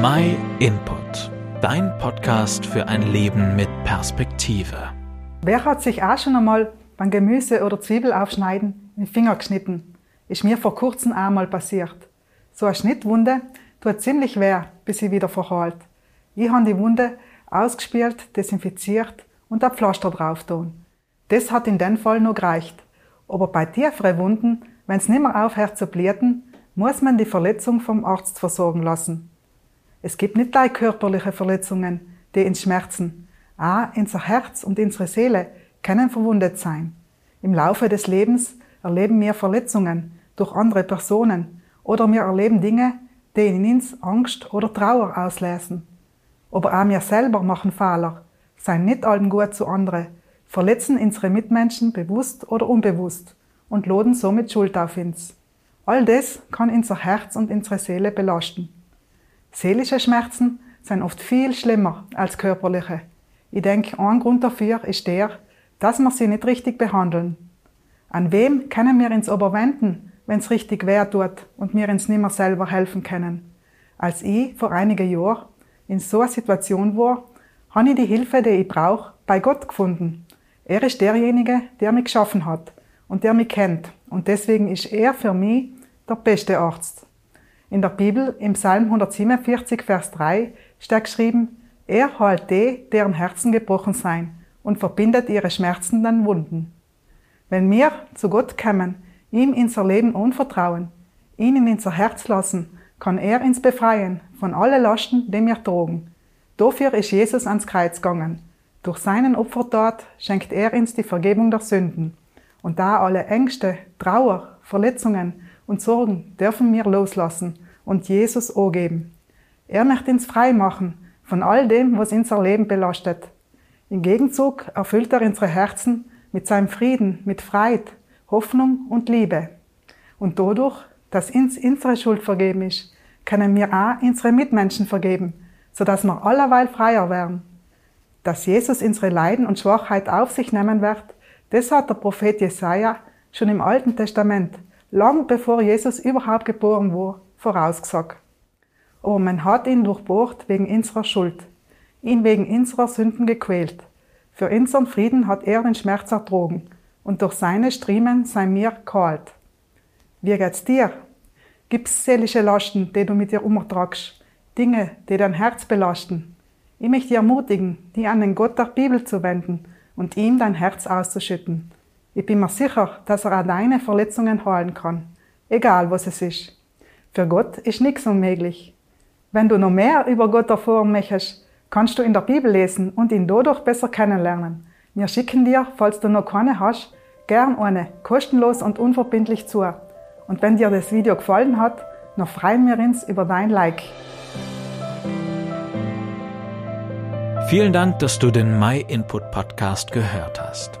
My Input, dein Podcast für ein Leben mit Perspektive. Wer hat sich auch schon einmal beim Gemüse oder Zwiebel aufschneiden den Finger geschnitten? Ist mir vor kurzem einmal passiert. So eine Schnittwunde tut ziemlich weh, bis sie wieder verheilt. Ich habe die Wunde ausgespielt, desinfiziert und ein Pflaster drauf tun. Das hat in dem Fall noch gereicht. Aber bei tieferen Wunden, wenn es nicht mehr aufhört zu bluten, muss man die Verletzung vom Arzt versorgen lassen. Es gibt nicht gleich körperliche Verletzungen, die ins Schmerzen. Auch unser Herz und unsere Seele können verwundet sein. Im Laufe des Lebens erleben wir Verletzungen durch andere Personen oder wir erleben Dinge, die in uns Angst oder Trauer auslösen. Aber auch wir selber machen Fehler, seien nicht allem gut zu anderen, verletzen unsere Mitmenschen bewusst oder unbewusst und laden somit Schuld auf uns. All das kann unser Herz und unsere Seele belasten. Seelische Schmerzen sind oft viel schlimmer als körperliche. Ich denke, ein Grund dafür ist der, dass wir sie nicht richtig behandeln. An wem können wir uns aber wenden, wenn es richtig weh tut und wir uns nicht mehr selber helfen können? Als ich vor einigen Jahren in so einer Situation war, habe ich die Hilfe, die ich brauche, bei Gott gefunden. Er ist derjenige, der mich geschaffen hat und der mich kennt. Und deswegen ist er für mich der beste Arzt. In der Bibel, im Psalm 147, Vers 3, steht geschrieben, er heilt die, deren Herzen gebrochen sein und verbindet ihre schmerzenden Wunden. Wenn wir zu Gott kommen, ihm unser Leben anvertrauen, ihn in unser Herz lassen, kann er uns befreien von allen Lasten, die wir trugen. Dafür ist Jesus ans Kreuz gegangen. Durch seinen Opfertat schenkt er uns die Vergebung der Sünden. Und da alle Ängste, Trauer, Verletzungen und Sorgen dürfen wir loslassen und Jesus angeben. Er möchte uns frei machen von all dem, was unser Leben belastet. Im Gegenzug erfüllt er unsere Herzen mit seinem Frieden, mit Freude, Hoffnung und Liebe. Und dadurch, dass uns unsere Schuld vergeben ist, können wir auch unsere Mitmenschen vergeben, sodass wir allerweil freier werden. Dass Jesus unsere Leiden und Schwachheit auf sich nehmen wird, das hat der Prophet Jesaja schon im Alten Testament lang bevor Jesus überhaupt geboren war, vorausgesagt. Aber man hat ihn durchbohrt wegen unserer Schuld, ihn wegen unserer Sünden gequält. Für unseren Frieden hat er den Schmerz ertrogen und durch seine Striemen sei mir kalt. Wie geht's dir? Gibt's seelische Lasten, die du mit dir umtragst? Dinge, die dein Herz belasten? Ich möchte dich ermutigen, dich an den Gott der Bibel zu wenden und ihm dein Herz auszuschütten. Ich bin mir sicher, dass er auch deine Verletzungen heilen kann, egal was es ist. Für Gott ist nichts unmöglich. Wenn du noch mehr über Gott erfahren möchtest, kannst du in der Bibel lesen und ihn dadurch besser kennenlernen. Wir schicken dir, falls du noch keine hast, gern eine, kostenlos und unverbindlich zu. Und wenn dir das Video gefallen hat, noch freuen wir uns über dein Like. Vielen Dank, dass du den My Input Podcast gehört hast.